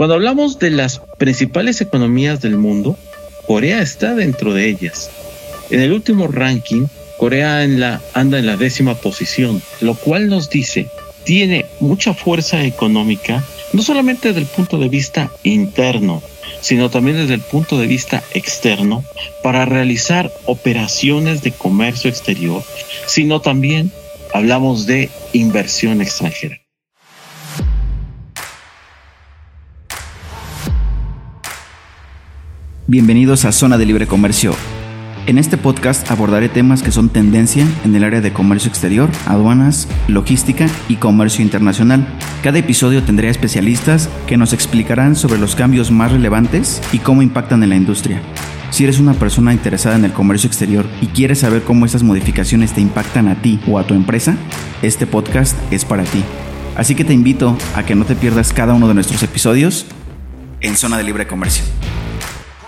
Cuando hablamos de las principales economías del mundo, Corea está dentro de ellas. En el último ranking, Corea anda en la décima posición, lo cual nos dice, tiene mucha fuerza económica, no solamente desde el punto de vista interno, sino también desde el punto de vista externo, para realizar operaciones de comercio exterior, sino también hablamos de inversión extranjera. Bienvenidos a Zona de Libre Comercio. En este podcast abordaré temas que son tendencia en el área de comercio exterior, aduanas, logística y comercio internacional. Cada episodio tendrá especialistas que nos explicarán sobre los cambios más relevantes y cómo impactan en la industria. Si eres una persona interesada en el comercio exterior y quieres saber cómo estas modificaciones te impactan a ti o a tu empresa, este podcast es para ti. Así que te invito a que no te pierdas cada uno de nuestros episodios en Zona de Libre Comercio.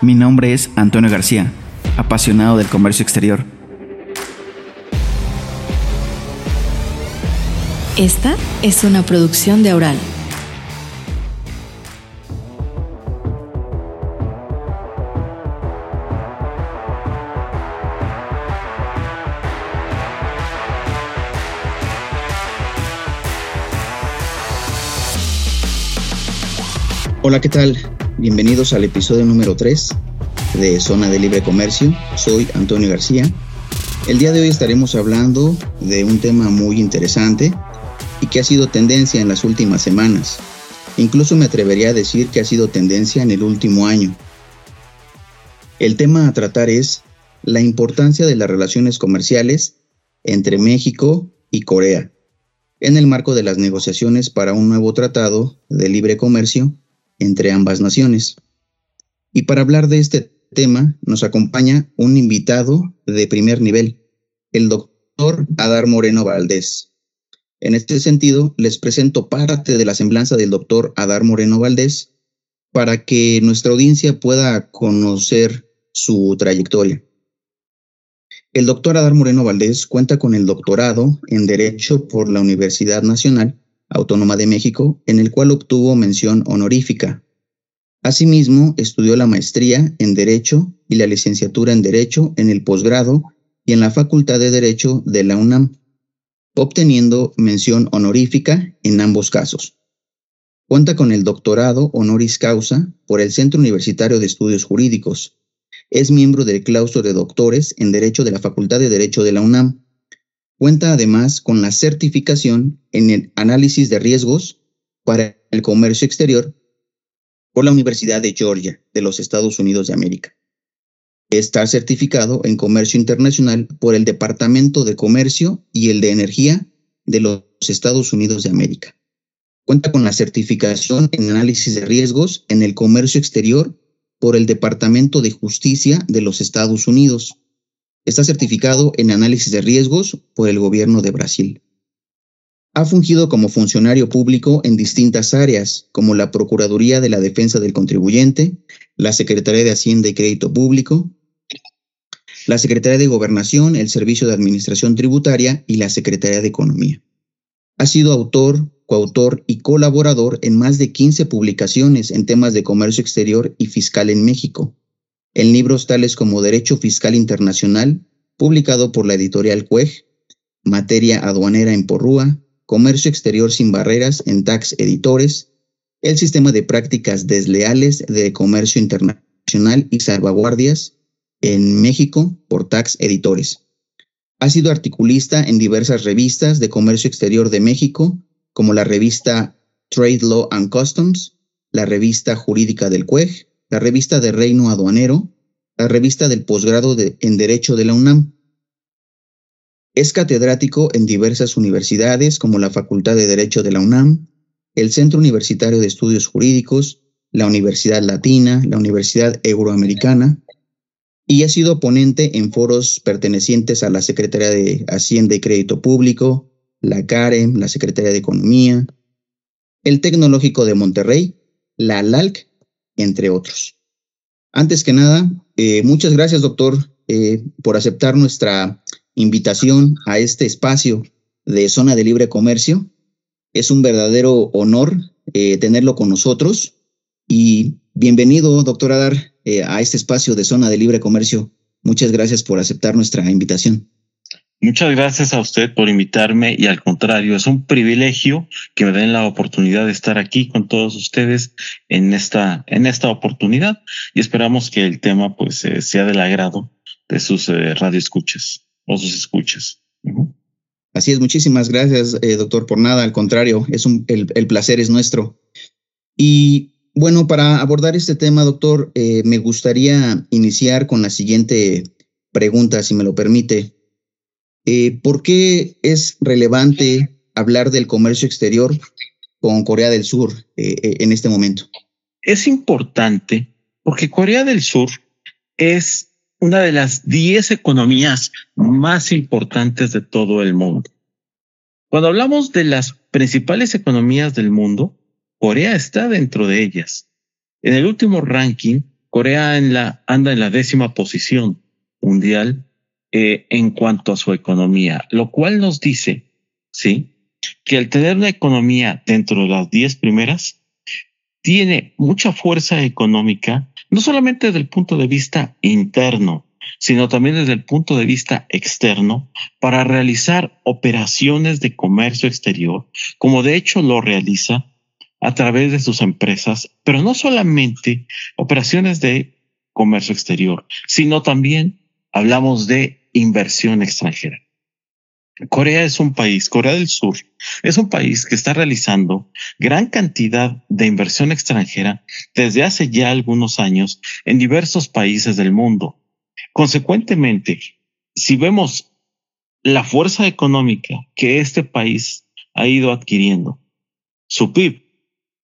Mi nombre es Antonio García, apasionado del comercio exterior. Esta es una producción de Aural. Hola, ¿qué tal? Bienvenidos al episodio número 3 de Zona de Libre Comercio. Soy Antonio García. El día de hoy estaremos hablando de un tema muy interesante y que ha sido tendencia en las últimas semanas. Incluso me atrevería a decir que ha sido tendencia en el último año. El tema a tratar es la importancia de las relaciones comerciales entre México y Corea en el marco de las negociaciones para un nuevo tratado de libre comercio entre ambas naciones. Y para hablar de este tema nos acompaña un invitado de primer nivel, el doctor Adar Moreno Valdés. En este sentido, les presento parte de la semblanza del doctor Adar Moreno Valdés para que nuestra audiencia pueda conocer su trayectoria. El doctor Adar Moreno Valdés cuenta con el doctorado en Derecho por la Universidad Nacional Autónoma de México, en el cual obtuvo mención honorífica. Asimismo, estudió la maestría en Derecho y la licenciatura en Derecho en el posgrado y en la Facultad de Derecho de la UNAM, obteniendo mención honorífica en ambos casos. Cuenta con el doctorado honoris causa por el Centro Universitario de Estudios Jurídicos. Es miembro del claustro de doctores en Derecho de la Facultad de Derecho de la UNAM Cuenta además con la certificación en el análisis de riesgos para el comercio exterior por la Universidad de Georgia de los Estados Unidos de América. Está certificado en comercio internacional por el Departamento de Comercio y el de Energía de los Estados Unidos de América. Cuenta con la certificación en análisis de riesgos en el comercio exterior por el Departamento de Justicia de los Estados Unidos Está certificado en análisis de riesgos por el gobierno de Brasil. Ha fungido como funcionario público en distintas áreas, como la Procuraduría de la Defensa del Contribuyente, la Secretaría de Hacienda y Crédito Público, la Secretaría de Gobernación, el Servicio de Administración Tributaria y la Secretaría de Economía. Ha sido autor, coautor y colaborador en más de 15 publicaciones en temas de comercio exterior y fiscal en México, en libros tales como Derecho Fiscal Internacional, publicado por la editorial CUEG, Materia Aduanera en Porrúa, Comercio Exterior sin Barreras en Tax Editores, el Sistema de Prácticas Desleales de Comercio Internacional y Salvaguardias en México por Tax Editores. Ha sido articulista en diversas revistas de comercio exterior de México, como la revista Trade Law and Customs, la revista jurídica del CUEG, la revista de Reino Aduanero, la revista del posgrado en Derecho de la UNAM. Es catedrático en diversas universidades como la Facultad de Derecho de la UNAM, el Centro Universitario de Estudios Jurídicos, la Universidad Latina, la Universidad Euroamericana, y ha sido ponente en foros pertenecientes a la Secretaría de Hacienda y Crédito Público, la CAREM, la Secretaría de Economía, el Tecnológico de Monterrey, la LALC entre otros. Antes que nada, eh, muchas gracias, doctor, eh, por aceptar nuestra invitación a este espacio de zona de libre comercio. Es un verdadero honor eh, tenerlo con nosotros Y bienvenido, doctor Adar, eh, a este espacio de zona de libre comercio. Muchas gracias por aceptar nuestra invitación. Muchas gracias a usted por invitarme y al contrario, es un privilegio que me den la oportunidad de estar aquí con todos ustedes en esta, en esta oportunidad y esperamos que el tema pues eh, sea del agrado de sus eh, radioescuchas o sus escuchas. Así es, muchísimas gracias, eh, doctor, por nada, al contrario, es un, el, el, placer es nuestro. Y bueno, para abordar este tema, doctor, eh, me gustaría iniciar con la siguiente pregunta, si me lo permite. Eh, ¿Por qué es relevante hablar del comercio exterior con Corea del Sur eh, eh en este momento? Es importante porque Corea del Sur es una de las 10 economías más importantes de todo el mundo. Cuando hablamos de las principales economías del mundo, Corea está dentro de ellas. En el último ranking, Corea anda en la décima posición mundial eh, en cuanto a su economía, lo cual nos dice, sí, que al tener una economía dentro de las 10 primeras, tiene mucha fuerza económica, no solamente desde el punto de vista interno, sino también desde el punto de vista externo, para realizar operaciones de comercio exterior, como de hecho lo realiza a través de sus empresas, pero no solamente operaciones de comercio exterior, sino también hablamos de inversión extranjera. Corea es un país, Corea del Sur, es un país que está realizando gran cantidad de inversión extranjera desde hace ya algunos años en diversos países del mundo. Consecuentemente, si vemos la fuerza económica que este país ha ido adquiriendo, su PIB,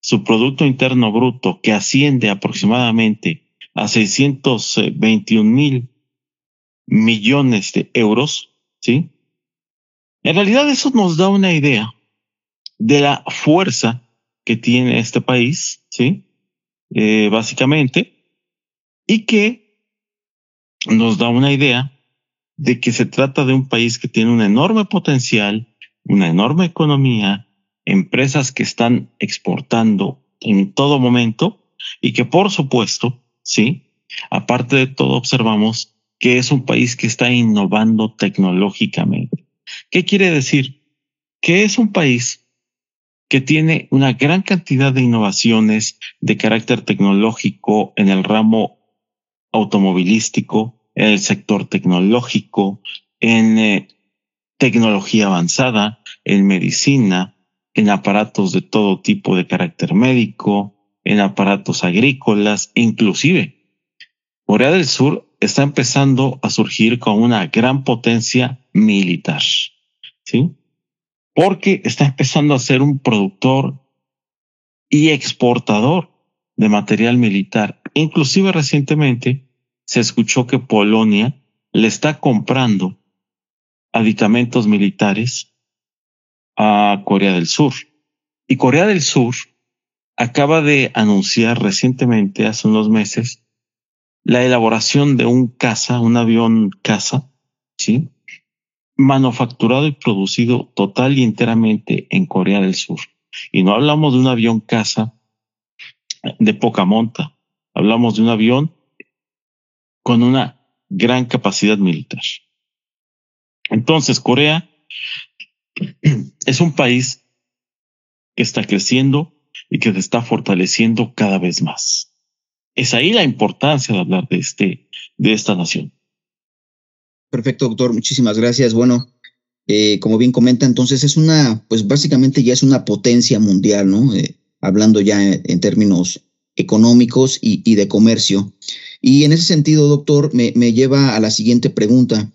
su Producto Interno Bruto, que asciende aproximadamente a 621 mil millones de euros, ¿sí? En realidad eso nos da una idea de la fuerza que tiene este país, ¿sí? Eh, básicamente, y que nos da una idea de que se trata de un país que tiene un enorme potencial, una enorme economía, empresas que están exportando en todo momento y que por supuesto, sí, aparte de todo observamos que es un país que está innovando tecnológicamente. ¿Qué quiere decir? Que es un país que tiene una gran cantidad de innovaciones de carácter tecnológico en el ramo automovilístico, en el sector tecnológico, en eh, tecnología avanzada, en medicina, en aparatos de todo tipo de carácter médico, en aparatos agrícolas, inclusive Corea del Sur está empezando a surgir con una gran potencia militar, ¿sí? Porque está empezando a ser un productor y exportador de material militar. Inclusive recientemente se escuchó que Polonia le está comprando aditamentos militares a Corea del Sur. Y Corea del Sur acaba de anunciar recientemente, hace unos meses, la elaboración de un caza, un avión caza, ¿sí? manufacturado y producido total y enteramente en Corea del Sur. Y no hablamos de un avión caza de poca monta, hablamos de un avión con una gran capacidad militar. Entonces, Corea es un país que está creciendo y que se está fortaleciendo cada vez más. Es ahí la importancia de hablar de, este, de esta nación. Perfecto, doctor. Muchísimas gracias. Bueno, eh, como bien comenta, entonces es una, pues básicamente ya es una potencia mundial, ¿no? Eh, hablando ya en términos económicos y, de comercio. Y en ese sentido, doctor, me, me lleva a la siguiente pregunta.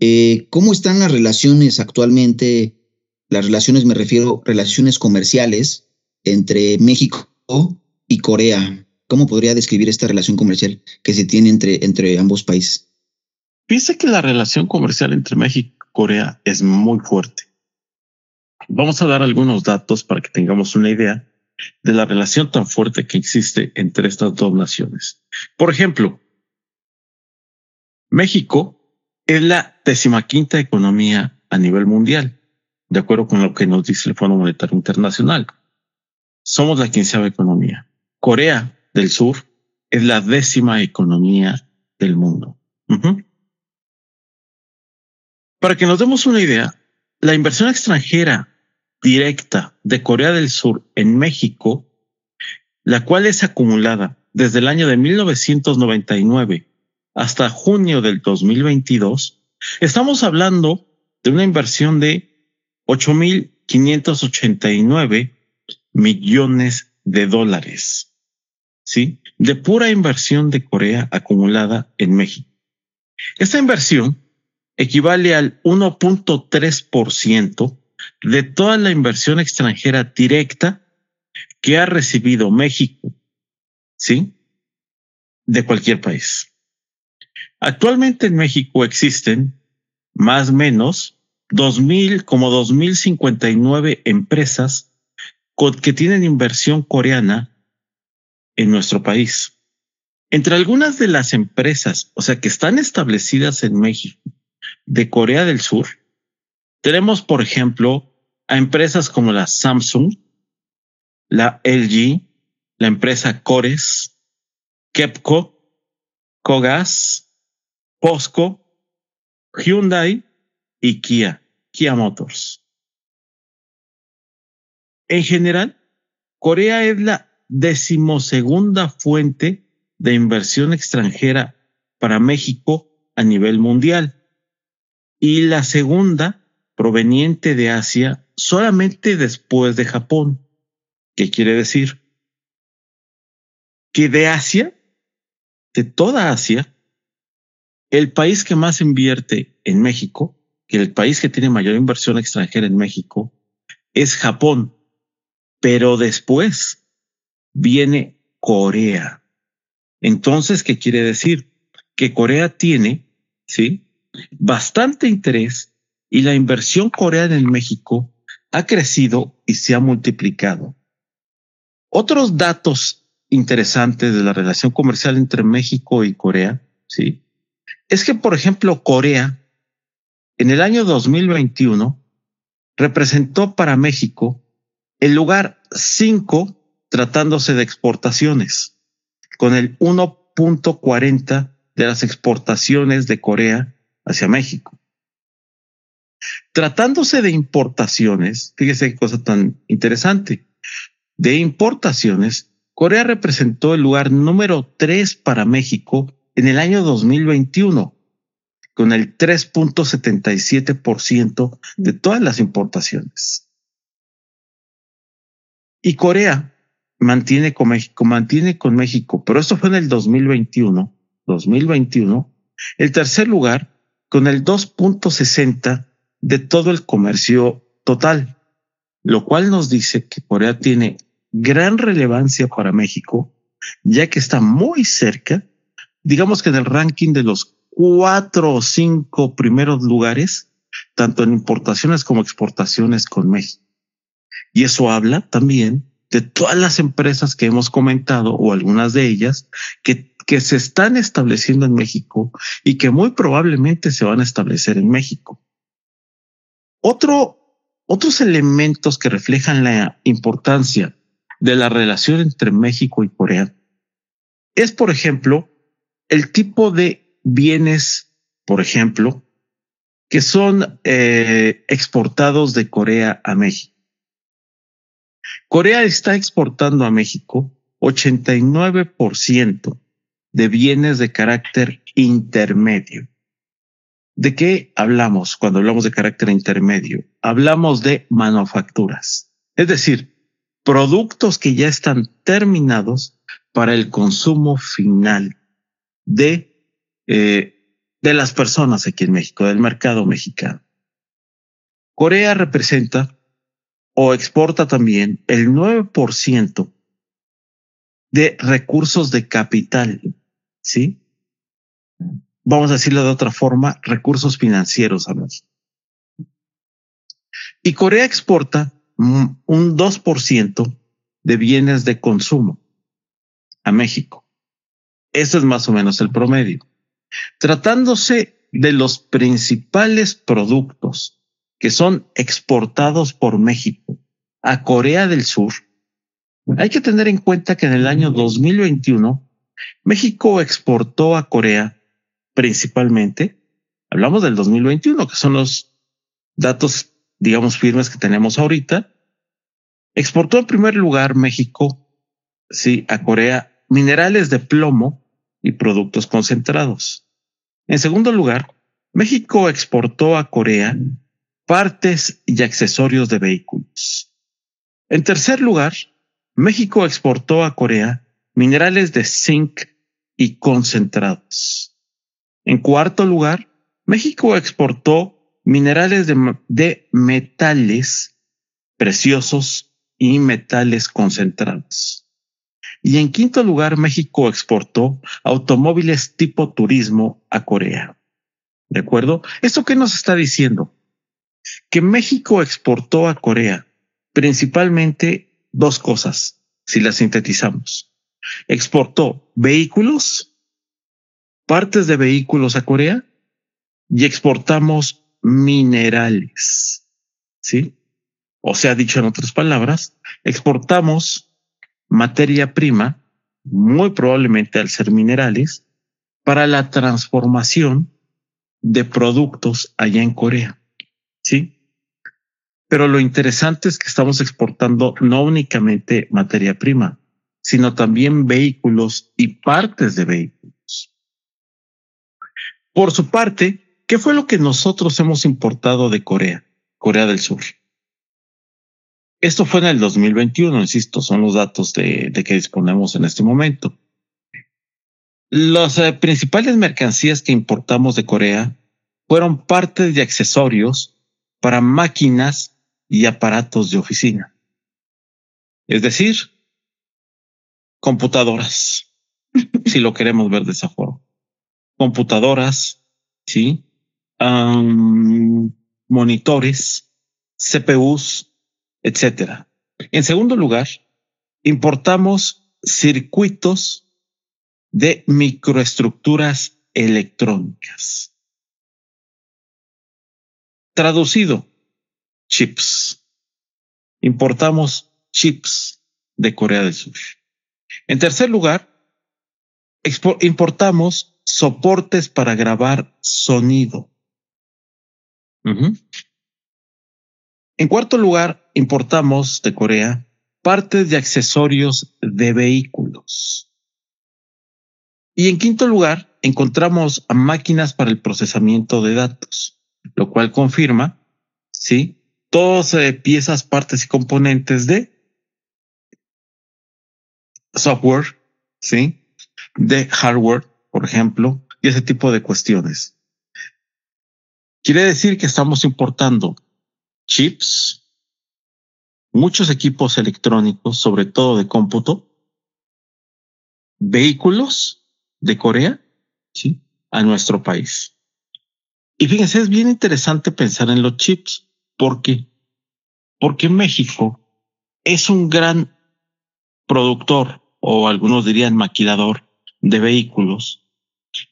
Eh, ¿Cómo están las relaciones actualmente? Las relaciones, me refiero, relaciones comerciales entre México y Corea. ¿Cómo podría describir esta relación comercial que se tiene entre, entre ambos países? Piensa que la relación comercial entre México y Corea es muy fuerte. Vamos a dar algunos datos para que tengamos una idea de la relación tan fuerte que existe entre estas dos naciones. Por ejemplo, México es la decimaquinta economía a nivel mundial, de acuerdo con lo que nos dice el Fondo Monetario Internacional. Somos la quinceava economía. Corea del Sur es la décima economía del mundo. Para que nos demos una idea, la inversión extranjera directa de Corea del Sur en México, la cual es acumulada desde el año de 1999 hasta junio del 2022, estamos hablando de una inversión de 8.589 millones de dólares. ¿Sí? De pura inversión de Corea acumulada en México. Esta inversión equivale al 1.3% de toda la inversión extranjera directa que ha recibido México, ¿sí? De cualquier país. Actualmente en México existen más o menos 2000, como 2059 empresas que tienen inversión coreana en nuestro país. Entre algunas de las empresas, o sea, que están establecidas en México de Corea del Sur, tenemos, por ejemplo, a empresas como la Samsung, la LG, la empresa Cores, Kepco, Cogas, POSCO, Hyundai y Kia, Kia Motors. En general, Corea es la decimosegunda fuente de inversión extranjera para México a nivel mundial y la segunda proveniente de Asia solamente después de Japón. ¿Qué quiere decir? Que de Asia, de toda Asia, el país que más invierte en México, que el país que tiene mayor inversión extranjera en México, es Japón. Pero después viene Corea. Entonces, ¿qué quiere decir? Que Corea tiene, sí, bastante interés y la inversión coreana en México ha crecido y se ha multiplicado. Otros datos interesantes de la relación comercial entre México y Corea, sí, es que, por ejemplo, Corea en el año 2021 representó para México el lugar 5 tratándose de exportaciones, con el 1.40 de las exportaciones de Corea hacia México. Tratándose de importaciones, fíjese qué cosa tan interesante. De importaciones, Corea representó el lugar número 3 para México en el año 2021, con el 3.77% de todas las importaciones. Y Corea mantiene con México, mantiene con México, pero esto fue en el 2021, 2021, el tercer lugar con el 2.60 de todo el comercio total, lo cual nos dice que Corea tiene gran relevancia para México, ya que está muy cerca digamos que en el ranking de los cuatro o cinco primeros lugares, tanto en importaciones como exportaciones con México. Y eso habla también de todas las empresas que hemos comentado o algunas de ellas que, que se están estableciendo en México y que muy probablemente se van a establecer en México. Otro, otros elementos que reflejan la importancia de la relación entre México y Corea es, por ejemplo, el tipo de bienes, por ejemplo, que son eh, exportados de Corea a México. Corea está exportando a México 89% de bienes de carácter intermedio. ¿De qué hablamos cuando hablamos de carácter intermedio? Hablamos de manufacturas, es decir, productos que ya están terminados para el consumo final de, eh, de las personas aquí en México, del mercado mexicano. Corea representa o exporta también el 9% de recursos de capital, ¿sí? Vamos a decirlo de otra forma, recursos financieros a. Y Corea exporta un 2% de bienes de consumo a México. Ese es más o menos el promedio. Tratándose de los principales productos que son exportados por México a Corea del Sur, Hay que tener en cuenta que en el año 2021 México exportó a Corea principalmente, hablamos del 2021, que son los datos, digamos, firmes que tenemos ahorita. Exportó en primer lugar México, sí, a Corea minerales de plomo y productos concentrados. En segundo lugar, México exportó a Corea partes y accesorios de vehículos. En tercer lugar, México exportó a Corea minerales de zinc y concentrados. En cuarto lugar, México exportó minerales de, metales preciosos y metales concentrados. Y en quinto lugar, México exportó automóviles tipo turismo a Corea. ¿De acuerdo? ¿Esto qué nos está diciendo? Que México exportó a Corea principalmente dos cosas, si las sintetizamos. Exportó vehículos, partes de vehículos a Corea y exportamos minerales. ¿Sí? O sea, dicho en otras palabras, exportamos materia prima, muy probablemente al ser minerales, para la transformación de productos allá en Corea. Sí. Pero lo interesante es que estamos exportando no únicamente materia prima, sino también vehículos y partes de vehículos. Por su parte, ¿qué fue lo que nosotros hemos importado de Corea, Corea del Sur? Esto fue en el 2021, insisto, son los datos de, que disponemos en este momento. Las eh, principales mercancías que importamos de Corea fueron partes de accesorios para máquinas y aparatos de oficina. Es decir, computadoras, si lo queremos ver de esa forma. Computadoras, sí, monitores, CPUs, etcétera. En segundo lugar, importamos circuitos de microestructuras electrónicas. Traducido, chips. Importamos chips de Corea del Sur. En tercer lugar, importamos soportes para grabar sonido. En cuarto lugar, importamos de Corea partes de accesorios de vehículos. Y en quinto lugar, encontramos máquinas para el procesamiento de datos, lo cual confirma, sí, todas eh, piezas, partes y componentes de software, sí, de hardware, por ejemplo, y ese tipo de cuestiones. Quiere decir que estamos importando chips, muchos equipos electrónicos, sobre todo de cómputo, vehículos de Corea, ¿sí? a nuestro país. Y fíjense, es bien interesante pensar en los chips. ¿Por qué? Porque México es un gran productor, o algunos dirían maquilador, de vehículos.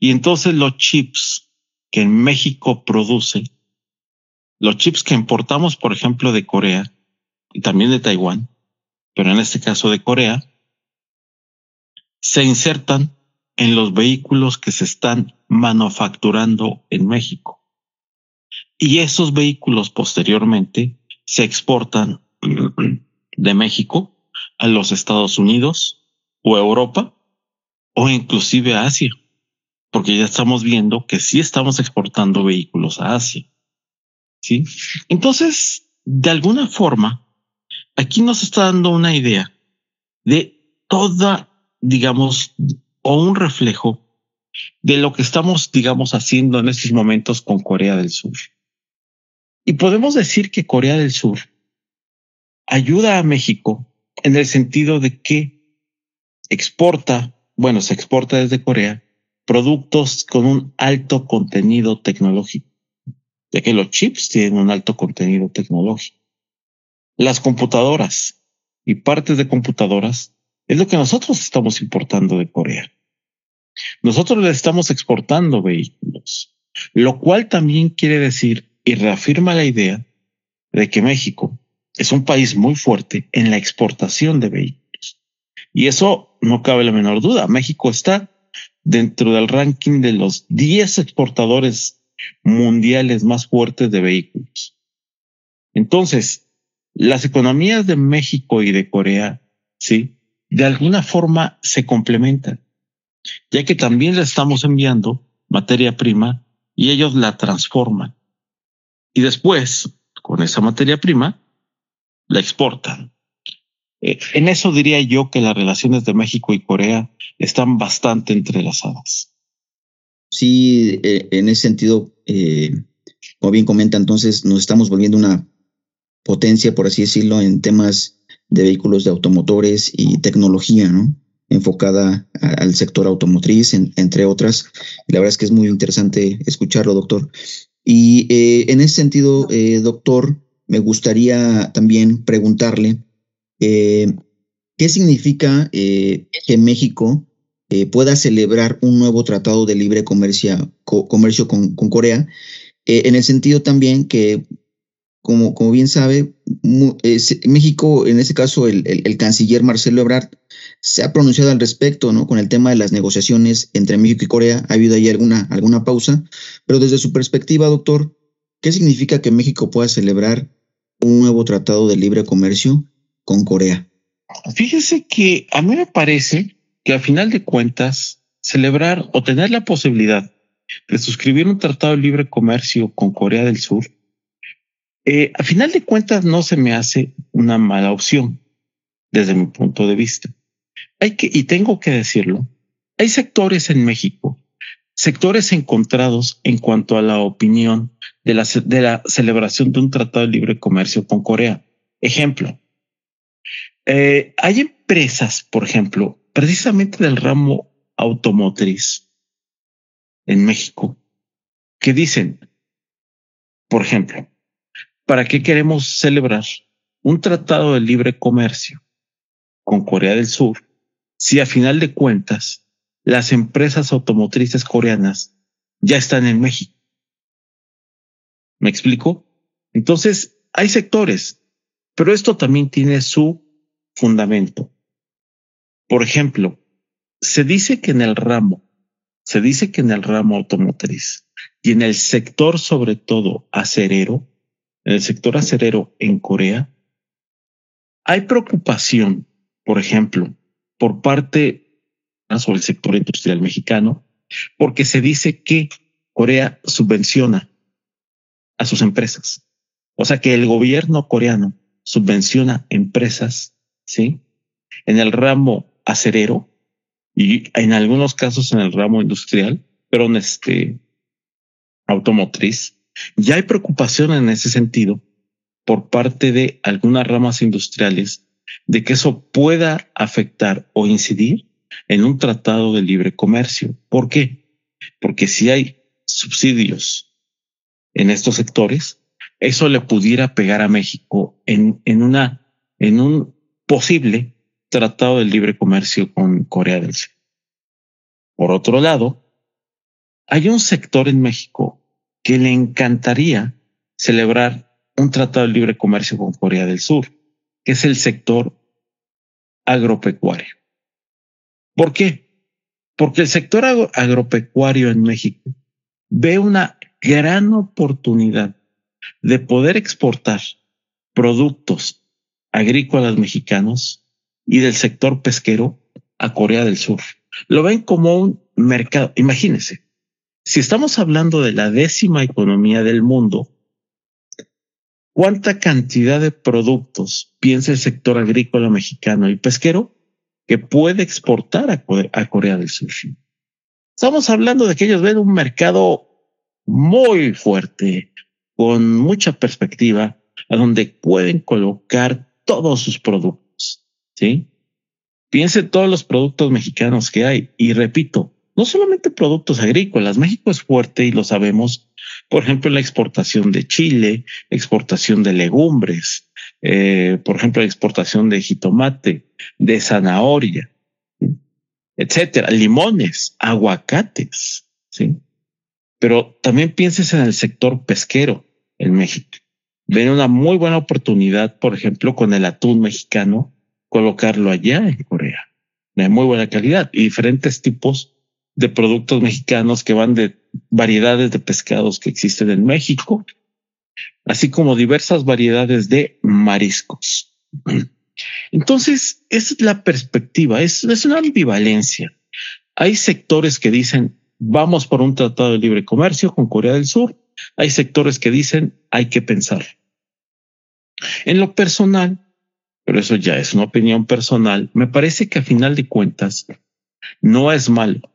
Y entonces los chips que en México produce los chips que importamos, por ejemplo, de Corea y también de Taiwán, pero en este caso de Corea, se insertan en los vehículos que se están manufacturando en México. Y esos vehículos posteriormente se exportan de México a los Estados Unidos o Europa o inclusive a Asia, porque ya estamos viendo que sí estamos exportando vehículos a Asia. ¿sí? Entonces, de alguna forma, aquí nos está dando una idea de toda, digamos, o un reflejo de lo que estamos, digamos, haciendo en estos momentos con Corea del Sur. Y podemos decir que Corea del Sur ayuda a México en el sentido de que exporta, bueno, se exporta desde Corea productos con un alto contenido tecnológico ya que los chips tienen un alto contenido tecnológico. Las computadoras y partes de computadoras es lo que nosotros estamos importando de Corea. Nosotros le estamos exportando vehículos, lo cual también quiere decir y reafirma la idea de que México es un país muy fuerte en la exportación de vehículos. Y eso no cabe la menor duda. México está dentro del ranking de los 10 exportadores mundiales más fuertes de vehículos. Entonces, las economías de México y de Corea, sí, de alguna forma se complementan, ya que también le estamos enviando materia prima y ellos la transforman. Y después, con esa materia prima, la exportan. Eh, en eso diría yo que las relaciones de México y Corea están bastante entrelazadas. Sí, eh, en ese sentido, eh, como bien comenta, entonces nos estamos volviendo una potencia, por así decirlo, en temas de vehículos de automotores y tecnología, ¿no? enfocada al sector automotriz, entre otras. La verdad es que es muy interesante escucharlo, doctor. Y en ese sentido, doctor, me gustaría también preguntarle eh, ¿Qué significa eh, que México eh, pueda celebrar un nuevo tratado de libre comercio, comercio con, Corea? en el sentido también que, como, como bien sabe, México, en este caso, el, canciller Marcelo Ebrard, se ha pronunciado al respecto, ¿no? Con el tema de las negociaciones entre México y Corea. Ha habido ahí alguna, alguna pausa, pero desde su perspectiva, doctor, ¿qué significa que México pueda celebrar un nuevo tratado de libre comercio con Corea? Fíjese que a mí me parece que al final de cuentas, celebrar o tener la posibilidad de suscribir un tratado de libre comercio con Corea del Sur, eh, a final de cuentas no se me hace una mala opción desde mi punto de vista. Hay que, y tengo que decirlo, hay sectores en México, sectores encontrados en cuanto a la opinión de la, celebración de un tratado de libre comercio con Corea. Ejemplo, eh, hay empresas, por ejemplo, precisamente del ramo automotriz en México, que dicen, por ejemplo, ¿para qué queremos celebrar un tratado de libre comercio con Corea del Sur si a final de cuentas las empresas automotrices coreanas ya están en México? ¿Me explico? Entonces, hay sectores, pero esto también tiene su fundamento. Por ejemplo, se dice que en el ramo, se dice que en el ramo automotriz y en el sector sobre todo acerero, en el sector acerero en Corea, hay preocupación, por ejemplo, por parte sobre el sector industrial mexicano, porque se dice que Corea subvenciona a sus empresas. O sea que el gobierno coreano subvenciona empresas ¿sí? En el ramo acerero y en algunos casos en el ramo industrial, pero en este automotriz, ya hay preocupación en ese sentido por parte de algunas ramas industriales de que eso pueda afectar o incidir en un tratado de libre comercio. ¿Por qué? Porque si hay subsidios en estos sectores, eso le pudiera pegar a México en, en una, en un posible tratado de libre comercio con Corea del Sur. Por otro lado, hay un sector en México que le encantaría celebrar un tratado de libre comercio con Corea del Sur, que es el sector agropecuario. ¿Por qué? Porque el sector agropecuario en México ve una gran oportunidad de poder exportar productos agrícolas mexicanos y del sector pesquero a Corea del Sur. Lo ven como un mercado. Imagínense, si estamos hablando de la décima economía del mundo, ¿cuánta cantidad de productos piensa el sector agrícola mexicano y pesquero que puede exportar a, Corea del Sur? Estamos hablando de que ellos ven un mercado muy fuerte, con mucha perspectiva, a donde pueden colocar todos sus productos, ¿sí? Piense todos los productos mexicanos que hay. Y repito, no solamente productos agrícolas, México es fuerte y lo sabemos, por ejemplo, la exportación de chile, exportación de legumbres, eh, por ejemplo, la exportación de jitomate, de zanahoria, etcétera, limones, aguacates, ¿sí? Pero también pienses en el sector pesquero en México ven una muy buena oportunidad, por ejemplo, con el atún mexicano, colocarlo allá en Corea. de muy buena calidad y diferentes tipos de productos mexicanos que van de variedades de pescados que existen en México, así como diversas variedades de mariscos. Entonces, esa es la perspectiva, es, es una ambivalencia. Hay sectores que dicen, vamos por un tratado de libre comercio con Corea del Sur. Hay sectores que dicen, hay que pensar. En lo personal, pero eso ya es una opinión personal, me parece que a final de cuentas no es malo.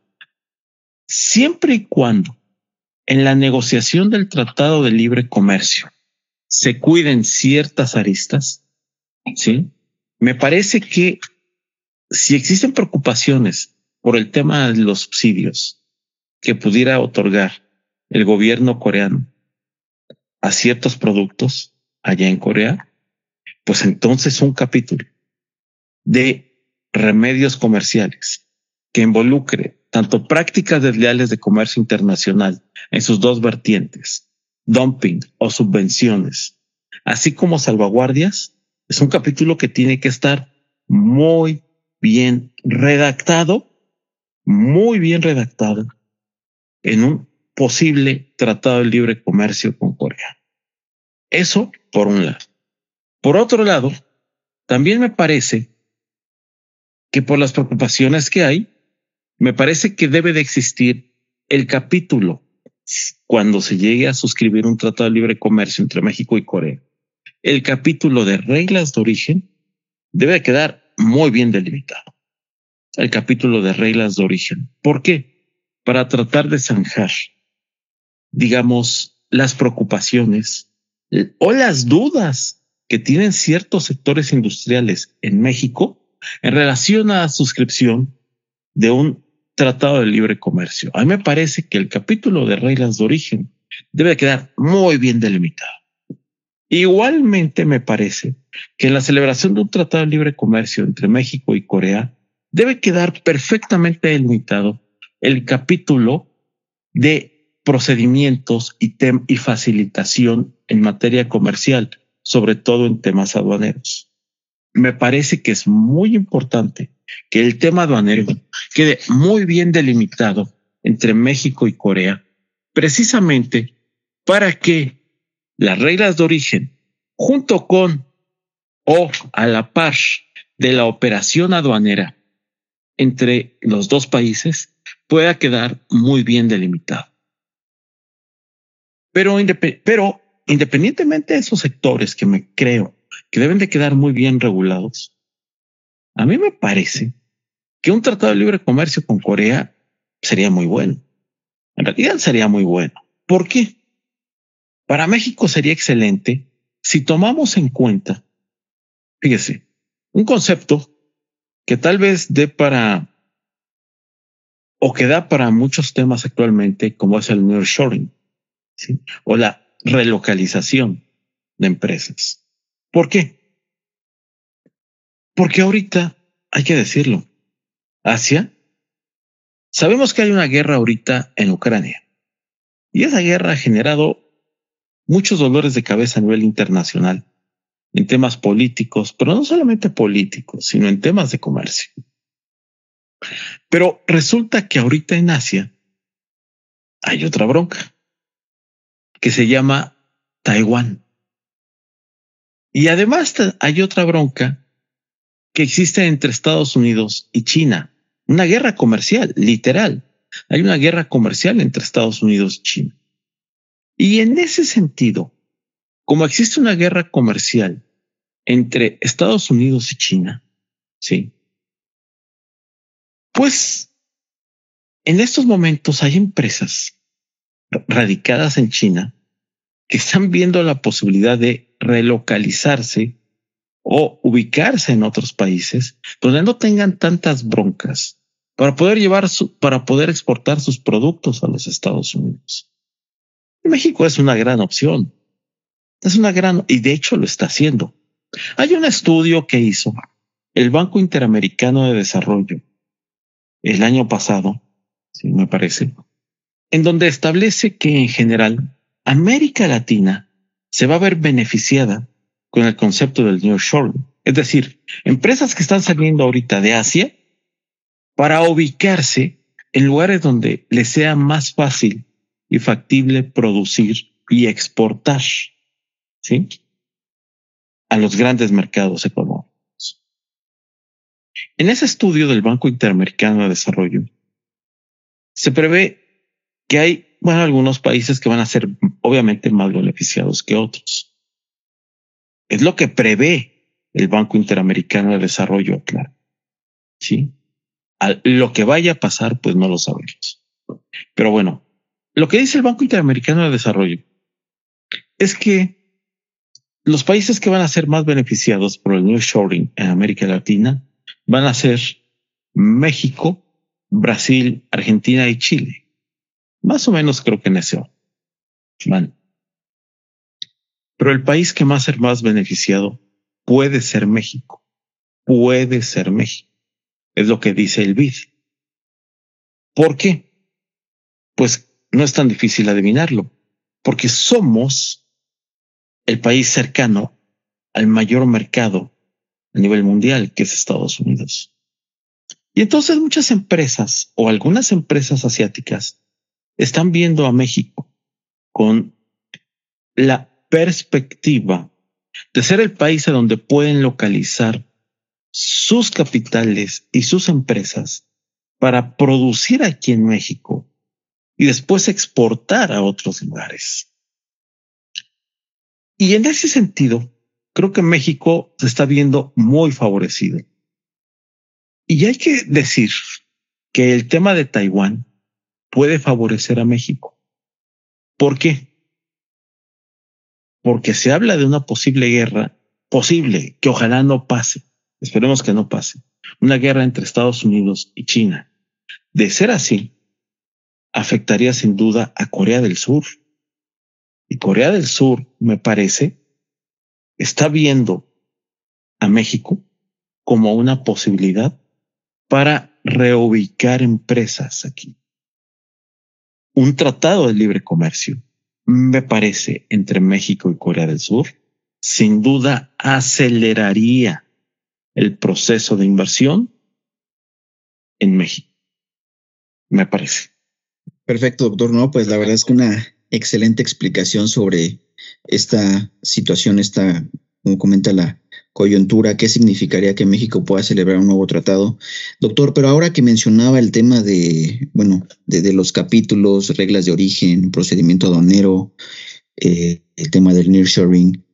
Siempre y cuando en la negociación del Tratado de Libre Comercio se cuiden ciertas aristas, ¿sí? Me parece que si existen preocupaciones por el tema de los subsidios que pudiera otorgar el gobierno coreano a ciertos productos allá en Corea, pues entonces un capítulo de remedios comerciales que involucre tanto prácticas desleales de comercio internacional en sus dos vertientes, dumping o subvenciones, así como salvaguardias, es un capítulo que tiene que estar muy bien redactado, muy bien redactado en un posible tratado de libre comercio con Corea. Eso por un lado. Por otro lado, también me parece que por las preocupaciones que hay, me parece que debe de existir el capítulo cuando se llegue a suscribir un tratado de libre comercio entre México y Corea el capítulo de reglas de origen debe quedar muy bien delimitado. El capítulo de reglas de origen. ¿Por qué? Para tratar de zanjar, digamos, las preocupaciones o las dudas que tienen ciertos sectores industriales en México en relación a la suscripción de un tratado de libre comercio. A mí me parece que el capítulo de reglas de origen debe quedar muy bien delimitado. Igualmente me parece que en la celebración de un tratado de libre comercio entre México y Corea debe quedar perfectamente delimitado el capítulo de procedimientos y, y facilitación en materia comercial, sobre todo en temas aduaneros. Me parece que es muy importante que el tema aduanero quede muy bien delimitado entre México y Corea, precisamente para que las reglas de origen, junto con o a la par de la operación aduanera entre los dos países, pueda quedar muy bien delimitado. Pero, pero independientemente de esos sectores que me creo que deben de quedar muy bien regulados, a mí me parece que un tratado de libre comercio con Corea sería muy bueno. En realidad sería muy bueno. ¿Por qué? Para México sería excelente si tomamos en cuenta, fíjese, un concepto que tal vez dé para o que da para muchos temas actualmente, como es el nearshoring o la relocalización de empresas. ¿Por qué? Porque ahorita hay que decirlo. Asia, sabemos que hay una guerra ahorita en Ucrania y esa guerra ha generado muchos dolores de cabeza a nivel internacional en temas políticos, pero no solamente políticos, sino en temas de comercio. Pero resulta que ahorita en Asia hay otra bronca que se llama Taiwán. Y además hay otra bronca que existe entre Estados Unidos y China, una guerra comercial, literal. Hay una guerra comercial entre Estados Unidos y China. Y en ese sentido, como existe una guerra comercial entre Estados Unidos y China, sí, pues en estos momentos hay empresas radicadas en China que están viendo la posibilidad de relocalizarse o ubicarse en otros países donde no tengan tantas broncas para poder llevar su, para poder exportar sus productos a los Estados Unidos. México es una gran opción. Es una gran, y de hecho lo está haciendo. Hay un estudio que hizo el Banco Interamericano de Desarrollo el año pasado, si me parece, en donde establece que en general América Latina se va a ver beneficiada con el concepto del New Shore. Es decir, empresas que están saliendo ahorita de Asia para ubicarse en lugares donde le sea más fácil y factible producir y exportar, ¿sí? A los grandes mercados económicos. En ese estudio del Banco Interamericano de Desarrollo, se prevé que hay, bueno, algunos países que van a ser obviamente más beneficiados que otros. Es lo que prevé el Banco Interamericano de Desarrollo, claro. Sí. lo que vaya a pasar, pues no lo sabemos. Pero bueno, lo que dice el Banco Interamericano de Desarrollo es que los países que van a ser más beneficiados por el New Shoring en América Latina van a ser México, Brasil, Argentina y Chile. Más o menos creo que en ese orden. Pero el país que más ser más beneficiado puede ser México. Puede ser México. Es lo que dice el BID. ¿Por qué? Pues no es tan difícil adivinarlo, porque somos el país cercano al mayor mercado a nivel mundial, que es Estados Unidos. Y entonces muchas empresas o algunas empresas asiáticas están viendo a México con la perspectiva de ser el país a donde pueden localizar sus capitales y sus empresas para producir aquí en México y después exportar a otros lugares. Y en ese sentido, creo que México se está viendo muy favorecido. Y hay que decir que el tema de Taiwán puede favorecer a México. ¿Por qué? Porque se habla de una posible guerra, posible, que ojalá no pase. Esperemos que no pase. Una guerra entre Estados Unidos y China. De ser así, afectaría sin duda a Corea del Sur. Y Corea del Sur, me parece, está viendo a México como una posibilidad para reubicar empresas aquí. Un tratado de libre comercio, me parece, entre México y Corea del Sur, sin duda aceleraría el proceso de inversión en México. Me parece. Perfecto, doctor. No, pues la verdad es que una excelente explicación sobre esta situación, esta, como comenta la, coyuntura, qué significaría que México pueda celebrar un nuevo tratado. Doctor, pero ahora que mencionaba el tema de, bueno, de, los capítulos, reglas de origen, procedimiento aduanero, eh, el tema del nearshoring,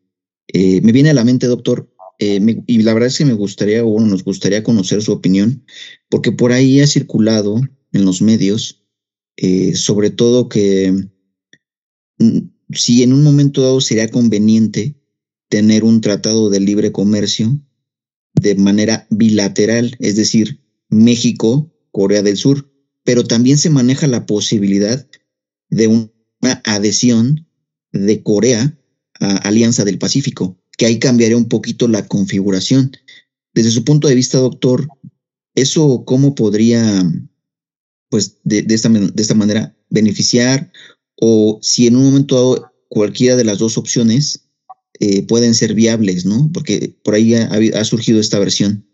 eh, me viene a la mente, doctor, eh, y la verdad es que me gustaría, o nos gustaría conocer su opinión, porque por ahí ha circulado en los medios, sobre todo que mm, si en un momento dado sería conveniente tener un tratado de libre comercio de manera bilateral, es decir, México, Corea del Sur, pero también se maneja la posibilidad de una adhesión de Corea a Alianza del Pacífico, que ahí cambiaría un poquito la configuración. Desde su punto de vista, doctor, ¿eso cómo podría, pues, de, esta, de esta manera beneficiar? O si en un momento dado cualquiera de las dos opciones eh, pueden ser viables, ¿no? Porque por ahí ha, surgido esta versión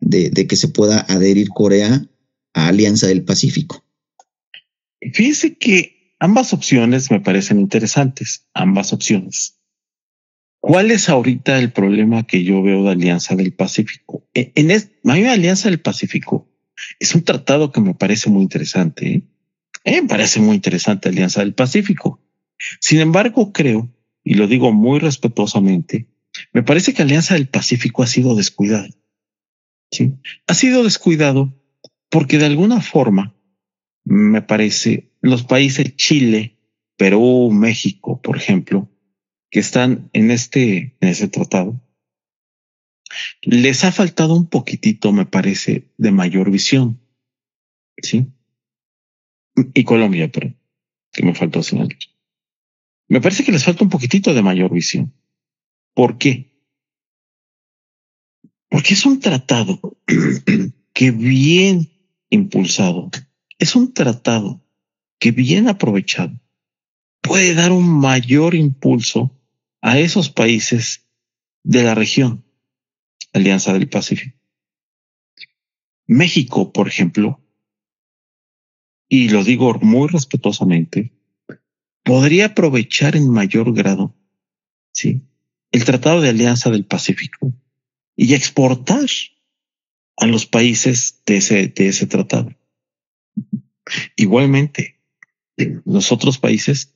de, que se pueda adherir Corea a Alianza del Pacífico. Fíjense que ambas opciones me parecen interesantes, ambas opciones. ¿Cuál es ahorita el problema que yo veo de Alianza del Pacífico? En, en Alianza del Pacífico es un tratado que me parece muy interesante. ¿eh? ¿eh? me parece muy interesante Alianza del Pacífico. Sin embargo, creo y lo digo muy respetuosamente, me parece que Alianza del Pacífico ha sido descuidado. Sí, ha sido descuidado porque de alguna forma, me parece, los países Chile, Perú, México, por ejemplo, que están en este, en ese tratado, les ha faltado un poquitito, me parece, de mayor visión. Sí. Y Colombia, pero que me faltó señalar. Me parece que les falta un poquitito de mayor visión. ¿Por qué? Porque es un tratado que bien impulsado, es un tratado que bien aprovechado puede dar un mayor impulso a esos países de la región, Alianza del Pacífico. México, por ejemplo, y lo digo muy respetuosamente, podría aprovechar en mayor grado, sí, el Tratado de Alianza del Pacífico y exportar a los países de ese, de ese tratado. Igualmente, los otros países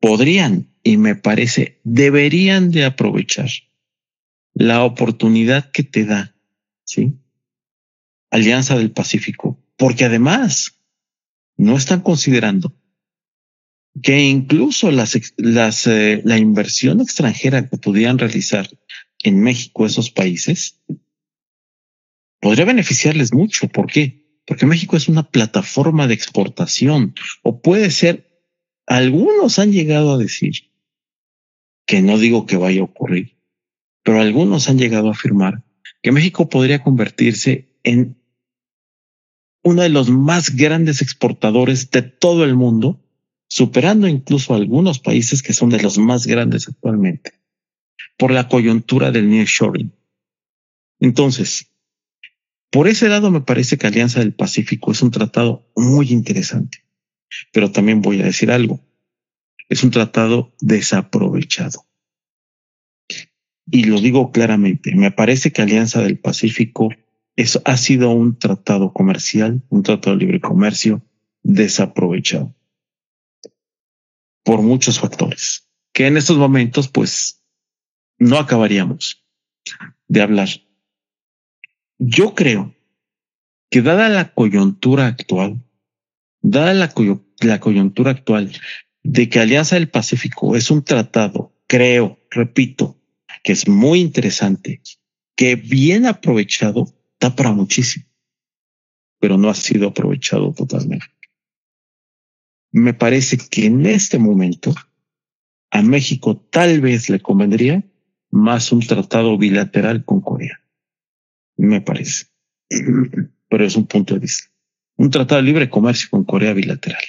podrían y me parece deberían de aprovechar la oportunidad que te da, ¿sí? Alianza del Pacífico, porque además no están considerando que incluso las, eh, la inversión extranjera que pudieran realizar en México esos países podría beneficiarles mucho. ¿Por qué? Porque México es una plataforma de exportación o puede ser, algunos han llegado a decir que no digo que vaya a ocurrir, pero algunos han llegado a afirmar que México podría convertirse en uno de los más grandes exportadores de todo el mundo, superando incluso a algunos países que son de los más grandes actualmente, por la coyuntura del nearshoring. Entonces, por ese lado me parece que Alianza del Pacífico es un tratado muy interesante, pero también voy a decir algo, es un tratado desaprovechado. Y lo digo claramente, me parece que Alianza del Pacífico ha sido un tratado comercial, un tratado de libre comercio desaprovechado por muchos factores que en estos momentos pues no acabaríamos de hablar. Yo creo que dada la coyuntura actual, dada la, la coyuntura actual de que Alianza del Pacífico es un tratado, creo, repito, que es muy interesante, que bien aprovechado da para muchísimo, pero no ha sido aprovechado totalmente. Me parece que en este momento a México tal vez le convendría más un tratado bilateral con Corea. Me parece. Pero es un punto de vista. Un tratado de libre comercio con Corea bilateral.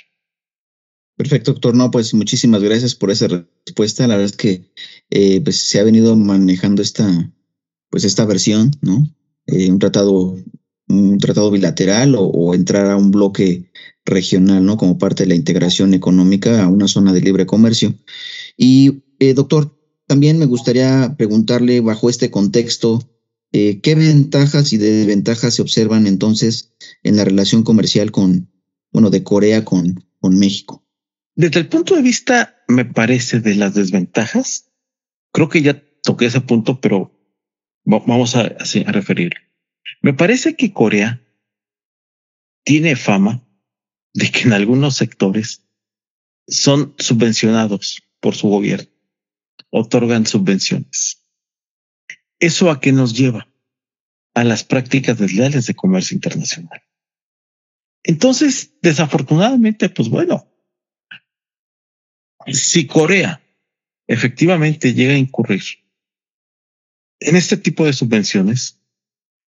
Perfecto, doctor. No, pues muchísimas gracias por esa respuesta. La verdad es que eh, pues se ha venido manejando esta, pues esta versión, ¿no? Eh, un tratado un tratado bilateral o, entrar a un bloque regional, ¿no? Como parte de la integración económica a una zona de libre comercio. Y, eh, doctor, también me gustaría preguntarle, bajo este contexto, eh, ¿qué ventajas y desventajas se observan entonces en la relación comercial con, bueno, de Corea con, con México? Desde el punto de vista, me parece, de las desventajas, creo que ya toqué ese punto, pero vamos a, a referir. Me parece que Corea tiene fama de que en algunos sectores son subvencionados por su gobierno, otorgan subvenciones. ¿Eso a qué nos lleva? A las prácticas desleales de comercio internacional. Entonces, desafortunadamente, pues bueno, si Corea efectivamente llega a incurrir en este tipo de subvenciones,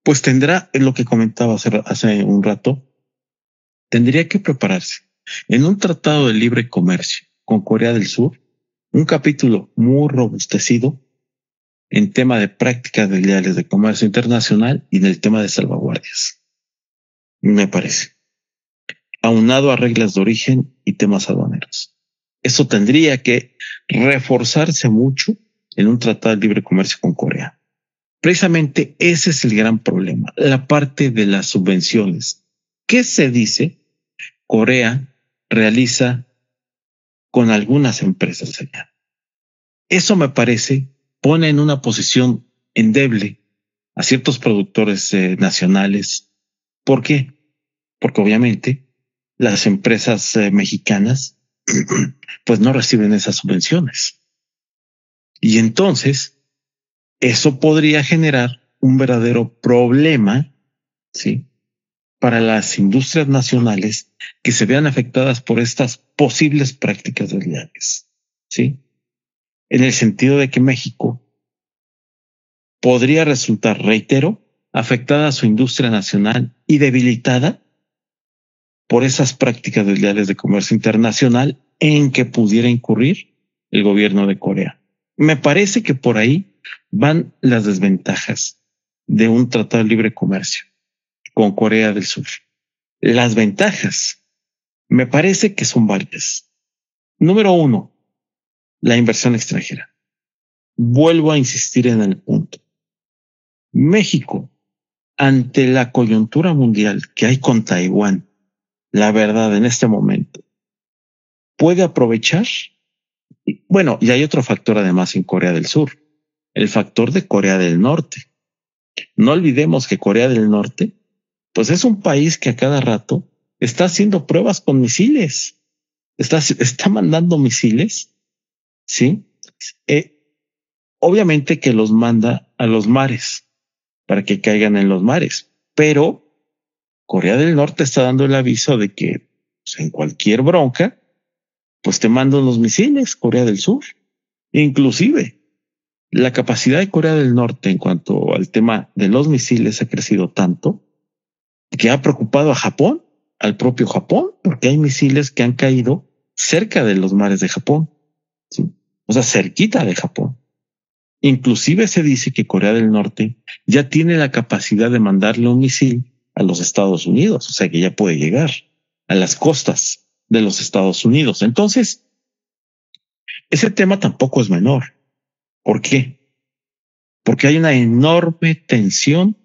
pues tendrá lo que comentaba hace, hace un rato, tendría que prepararse en un tratado de libre comercio con Corea del Sur, un capítulo muy robustecido en tema de prácticas leales de comercio internacional y en el tema de salvaguardias. Me parece. Aunado a reglas de origen y temas aduaneros. Eso tendría que reforzarse mucho en un tratado de libre comercio con Corea. Precisamente ese es el gran problema, la parte de las subvenciones. ¿Qué se dice? Corea realiza con algunas empresas allá. Eso me parece pone en una posición endeble a ciertos productores eh, nacionales. ¿Por qué? Porque obviamente las empresas eh, mexicanas pues no reciben esas subvenciones. Y entonces, eso podría generar un verdadero problema, ¿sí? Para las industrias nacionales que se vean afectadas por estas posibles prácticas desleales, ¿sí? En el sentido de que México podría resultar, reitero, afectada a su industria nacional y debilitada por esas prácticas desleales de comercio internacional en que pudiera incurrir el gobierno de Corea. Me parece que por ahí van las desventajas de un tratado de libre comercio. Con Corea del Sur. Las ventajas me parece que son varias. Número uno, la inversión extranjera. Vuelvo a insistir en el punto. México, ante la coyuntura mundial que hay con Taiwán, la verdad en este momento, puede aprovechar. Bueno, y hay otro factor además en Corea del Sur, el factor de Corea del Norte. No olvidemos que Corea del Norte, pues es un país que a cada rato está haciendo pruebas con misiles, está, está mandando misiles, ¿sí? Eh, obviamente que los manda a los mares para que caigan en los mares, pero Corea del Norte está dando el aviso de que pues, en cualquier bronca, pues te mandan los misiles, Corea del Sur. Inclusive, la capacidad de Corea del Norte en cuanto al tema de los misiles ha crecido tanto que ha preocupado a Japón, al propio Japón, porque hay misiles que han caído cerca de los mares de Japón, o sea, cerquita de Japón. Inclusive se dice que Corea del Norte ya tiene la capacidad de mandarle un misil a los Estados Unidos, o sea que ya puede llegar a las costas de los Estados Unidos. Entonces, ese tema tampoco es menor. ¿Por qué? Porque hay una enorme tensión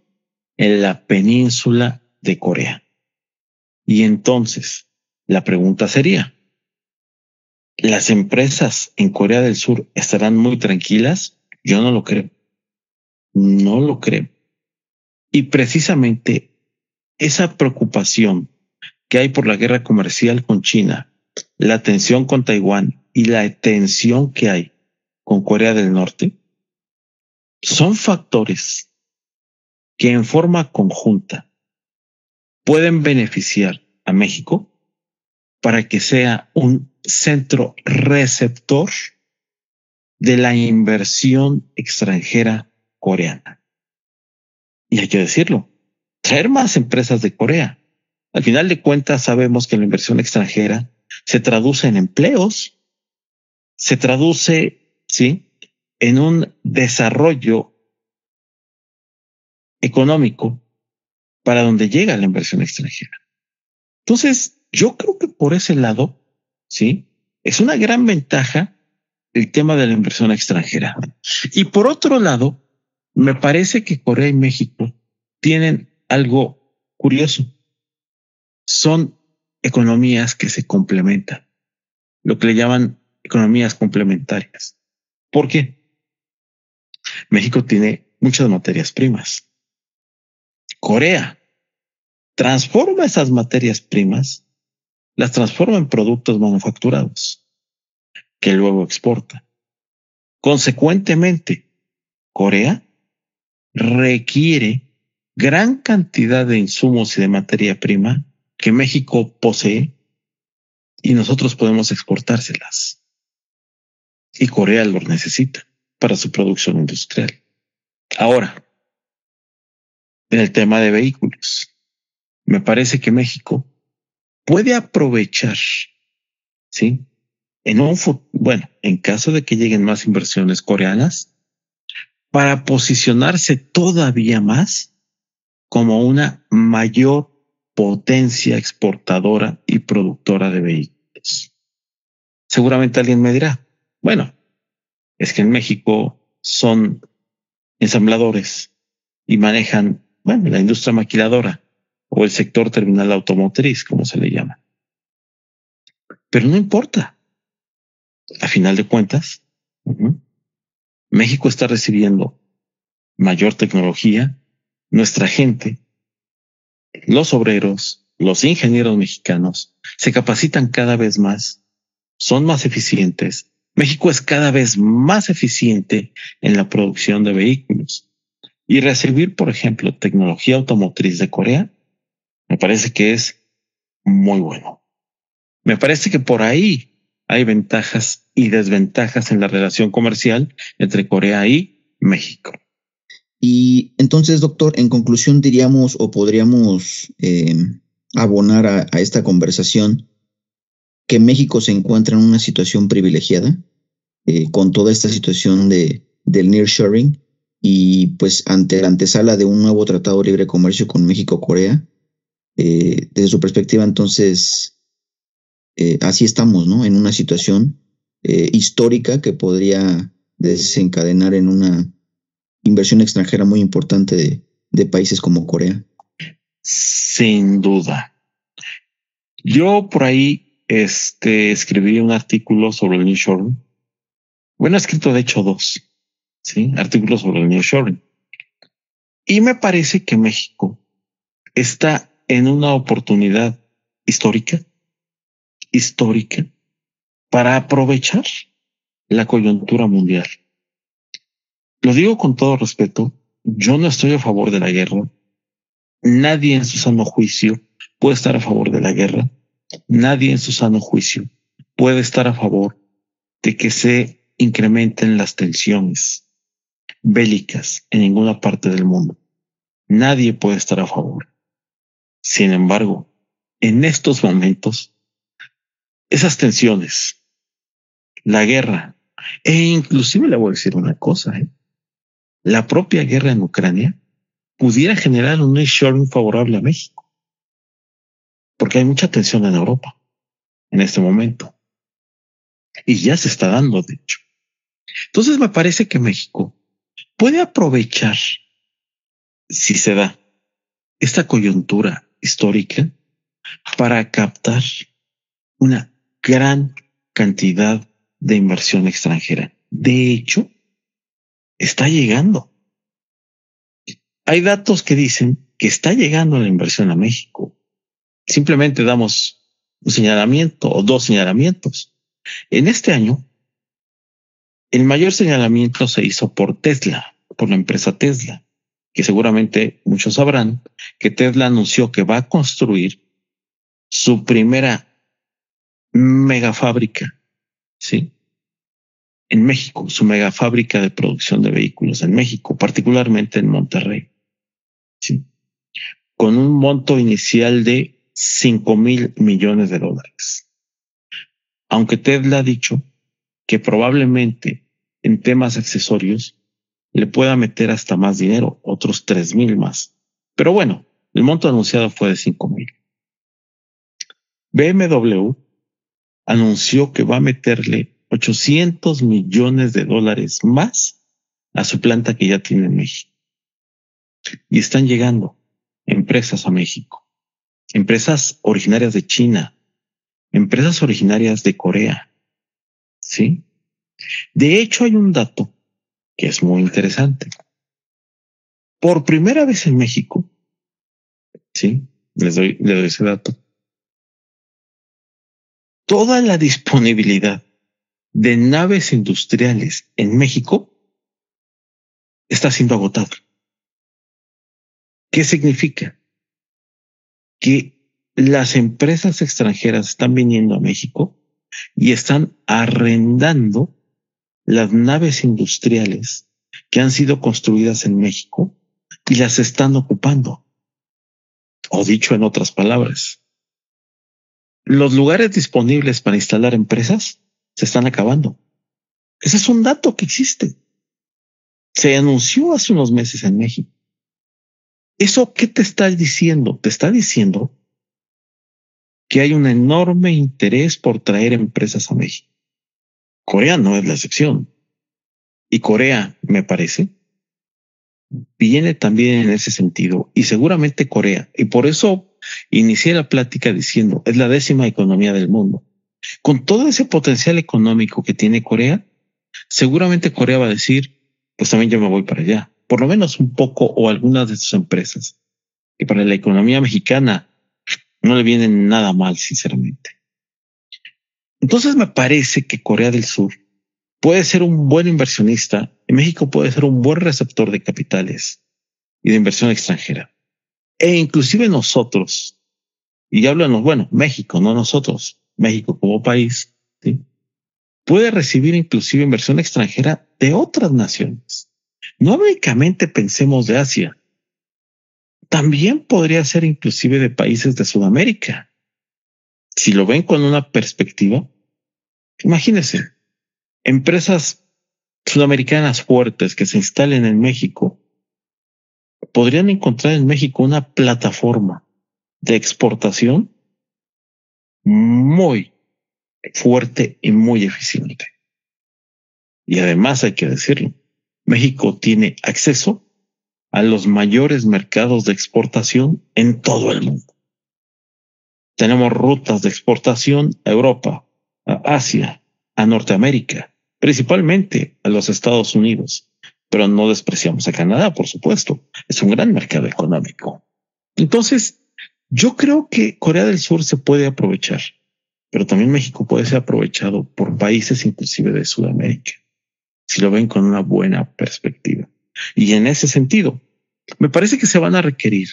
en la península de Corea. Y entonces, la pregunta sería, ¿las empresas en Corea del Sur estarán muy tranquilas? Yo no lo creo. No lo creo. Y precisamente esa preocupación que hay por la guerra comercial con China, la tensión con Taiwán y la tensión que hay con Corea del Norte, son factores que en forma conjunta pueden beneficiar a México para que sea un centro receptor de la inversión extranjera coreana. Y hay que decirlo, traer más empresas de Corea. Al final de cuentas, sabemos que la inversión extranjera se traduce en empleos, se traduce, sí, en un desarrollo económico para donde llega la inversión extranjera. Entonces, yo creo que por ese lado, sí, es una gran ventaja el tema de la inversión extranjera. Y por otro lado, me parece que Corea y México tienen algo curioso. Son economías que se complementan, lo que le llaman economías complementarias. ¿Por qué? México tiene muchas materias primas. Corea transforma esas materias primas, las transforma en productos manufacturados que luego exporta. Consecuentemente, Corea requiere gran cantidad de insumos y de materia prima que México posee y nosotros podemos exportárselas. Y Corea lo necesita para su producción industrial. Ahora, en el tema de vehículos, me parece que México puede aprovechar, sí, en un bueno, en caso de que lleguen más inversiones coreanas, para posicionarse todavía más como una mayor potencia exportadora y productora de vehículos. Seguramente alguien me dirá, bueno, es que en México son ensambladores y manejan, bueno, la industria maquiladora o el sector terminal automotriz, como se le llama. Pero no importa. A final de cuentas, México está recibiendo mayor tecnología, nuestra gente, los obreros, los ingenieros mexicanos se capacitan cada vez más, son más eficientes. México es cada vez más eficiente en la producción de vehículos. Y recibir, por ejemplo, tecnología automotriz de Corea, me parece que es muy bueno. Me parece que por ahí hay ventajas y desventajas en la relación comercial entre Corea y México. Y entonces, doctor, en conclusión diríamos o podríamos eh, abonar a, esta conversación que México se encuentra en una situación privilegiada eh, con toda esta situación de, del nearshoring y pues ante la antesala de un nuevo tratado de libre comercio con México-Corea, eh, desde su perspectiva entonces, eh, así estamos, ¿no? En una situación eh, histórica que podría desencadenar en una inversión extranjera muy importante de, países como Corea. Sin duda. Yo por ahí este, escribí un artículo sobre el New Shore. Bueno, he escrito de hecho dos, sí, artículos sobre el New Shore. Y me parece que México está en una oportunidad histórica, histórica, para aprovechar la coyuntura mundial. Lo digo con todo respeto, yo no estoy a favor de la guerra. Nadie en su sano juicio puede estar a favor de la guerra. Nadie en su sano juicio puede estar a favor de que se incrementen las tensiones bélicas en ninguna parte del mundo. Nadie puede estar a favor. Sin embargo, en estos momentos, esas tensiones, la guerra, e inclusive le voy a decir una cosa, ¿eh? la propia guerra en Ucrania pudiera generar un nearshoring favorable a México. Porque hay mucha tensión en Europa en este momento. Y ya se está dando, de hecho. Entonces me parece que México puede aprovechar, si se da, esta coyuntura histórica para captar una gran cantidad de inversión extranjera. De hecho, está llegando. Hay datos que dicen que está llegando la inversión a México. Simplemente damos un señalamiento o dos señalamientos. En este año, el mayor señalamiento se hizo por Tesla, por la empresa Tesla, que seguramente muchos sabrán que Tesla anunció que va a construir su primera megafábrica, ¿sí? en México, su mega fábrica de producción de vehículos en México, particularmente en Monterrey, ¿sí? con un monto inicial de 5 mil millones de dólares. Aunque Tesla ha dicho que probablemente en temas accesorios le pueda meter hasta más dinero, otros 3 mil más. Pero bueno, el monto anunciado fue de 5 mil. BMW anunció que va a meterle 800 millones de dólares más a su planta que ya tiene en México. Y están llegando empresas a México, empresas originarias de China, empresas originarias de Corea. ¿Sí? De hecho, hay un dato que es muy interesante. Por primera vez en México, sí, les doy, les doy ese dato. Toda la disponibilidad de naves industriales en México está siendo agotado. ¿Qué significa? Que las empresas extranjeras están viniendo a México y están arrendando las naves industriales que han sido construidas en México y las están ocupando. O dicho en otras palabras, los lugares disponibles para instalar empresas se están acabando. Ese es un dato que existe. Se anunció hace unos meses en México. ¿Eso qué te está diciendo? Te está diciendo que hay un enorme interés por traer empresas a México. Corea no es la excepción. Y Corea, me parece, viene también en ese sentido. Y seguramente Corea. Y por eso inicié la plática diciendo, es la décima economía del mundo. Con todo ese potencial económico que tiene Corea, seguramente Corea va a decir, pues también yo me voy para allá, por lo menos un poco o algunas de sus empresas. Y para la economía mexicana no le viene nada mal, sinceramente. Entonces me parece que Corea del Sur puede ser un buen inversionista y México puede ser un buen receptor de capitales y de inversión extranjera. E inclusive nosotros, y háblanos, bueno, México, no nosotros, México como país, puede recibir inclusive inversión extranjera de otras naciones. No únicamente pensemos de Asia, también podría ser inclusive de países de Sudamérica. Si lo ven con una perspectiva, imagínense, empresas sudamericanas fuertes que se instalen en México podrían encontrar en México una plataforma de exportación muy fuerte y muy eficiente. Y además hay que decirlo, México tiene acceso a los mayores mercados de exportación en todo el mundo. Tenemos rutas de exportación a Europa, a Asia, a Norteamérica, principalmente a los Estados Unidos, pero no despreciamos a Canadá, por supuesto. Es un gran mercado económico. Entonces, yo creo que Corea del Sur se puede aprovechar, pero también México puede ser aprovechado por países inclusive de Sudamérica, si lo ven con una buena perspectiva. Y en ese sentido, me parece que se van a requerir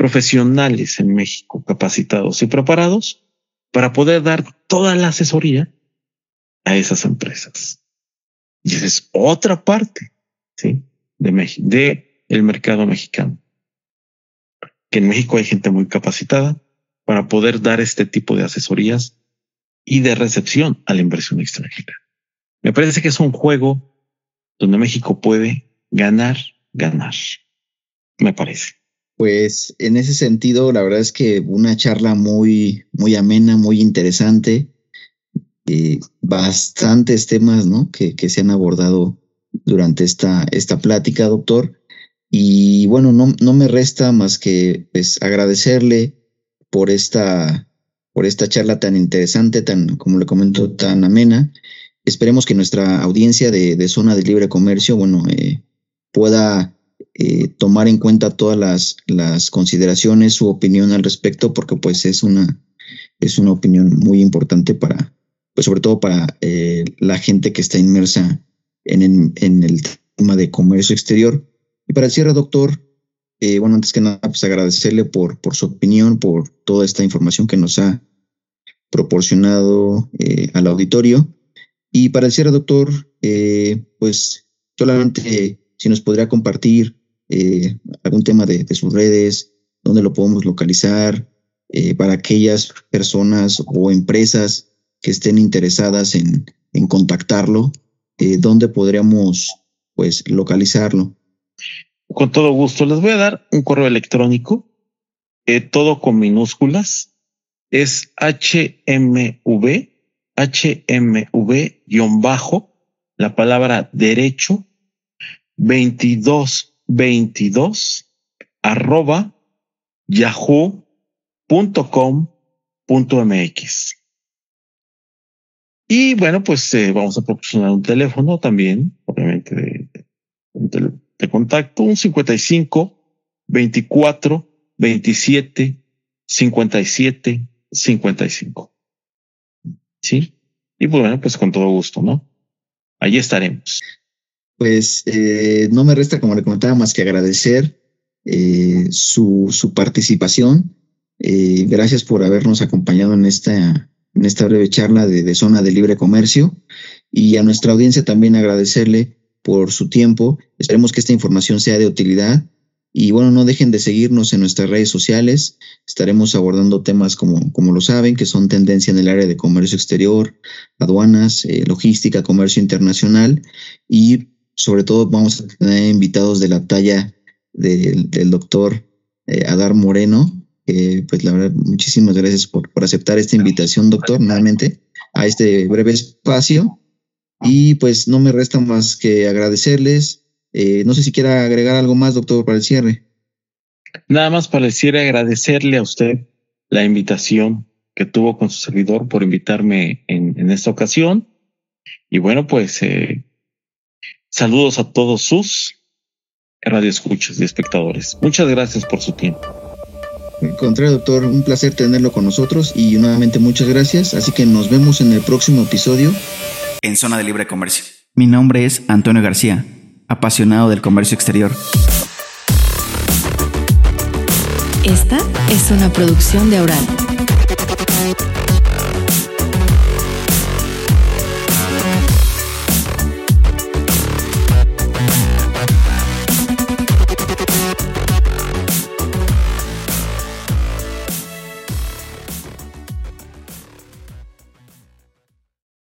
profesionales en México capacitados y preparados para poder dar toda la asesoría a esas empresas. Y esa es otra parte, ¿sí? De México, de el mercado mexicano. Que en México hay gente muy capacitada para poder dar este tipo de asesorías y de recepción a la inversión extranjera. Me parece que es un juego donde México puede ganar, ganar. Me parece. Pues en ese sentido, la verdad es que una charla muy, muy amena, muy interesante. Eh, bastantes temas ¿no? que, que, se han abordado durante esta, esta plática, doctor. Y bueno, no, no me resta más que pues, agradecerle por esta, por esta charla tan interesante, tan, como le comento, tan amena. Esperemos que nuestra audiencia de, de zona de libre comercio, bueno, eh, pueda eh, tomar en cuenta todas las, las consideraciones, su opinión al respecto, porque pues es una, es una opinión muy importante para, pues sobre todo para eh, la gente que está inmersa en, en, el tema de comercio exterior. Y para el cierre, doctor, eh, bueno, antes que nada, pues agradecerle por, por su opinión, por toda esta información que nos ha proporcionado al auditorio. Y para el cierre, doctor, pues solamente si nos podría compartir eh, algún tema de, sus redes, dónde lo podemos localizar, eh, para aquellas personas o empresas que estén interesadas en, en contactarlo, eh, dónde podríamos pues localizarlo. Con todo gusto. Les voy a dar un correo electrónico, todo con minúsculas. Es HMV, HMV-bajo, la palabra derecho, 22 22 arroba yahoo.com.mx. Y bueno, pues eh, vamos a proporcionar un teléfono también, obviamente de, de, contacto, un 55 24 27 57 55. Sí. Y pues bueno, pues con todo gusto, ¿no? Allí estaremos pues eh, no me resta, como le comentaba, más que agradecer eh, su, su, participación. Eh, gracias por habernos acompañado en esta, en esta breve charla de, zona de libre comercio y a nuestra audiencia también agradecerle por su tiempo. Esperemos que esta información sea de utilidad y bueno, no dejen de seguirnos en nuestras redes sociales. Estaremos abordando temas como, como lo saben, que son tendencia en el área de comercio exterior, aduanas, logística, comercio internacional y sobre todo vamos a tener invitados de la talla del doctor eh, Adar Moreno. pues la verdad, muchísimas gracias por, aceptar esta invitación, doctor, nuevamente a este breve espacio. Y pues no me resta más que agradecerles. Eh, no sé si quiera agregar algo más, doctor, para el cierre. Nada más para el cierre, agradecerle a usted la invitación que tuvo con su servidor por invitarme en, en esta ocasión. Y bueno, pues eh, Saludos a todos sus radioescuchas y espectadores. Muchas gracias por su tiempo. Al contrario, doctor, un placer tenerlo con nosotros y nuevamente muchas gracias. Así que nos vemos en el próximo episodio en Zona de Libre Comercio. Mi nombre es Antonio García, apasionado del comercio exterior. Esta es una producción de Oral.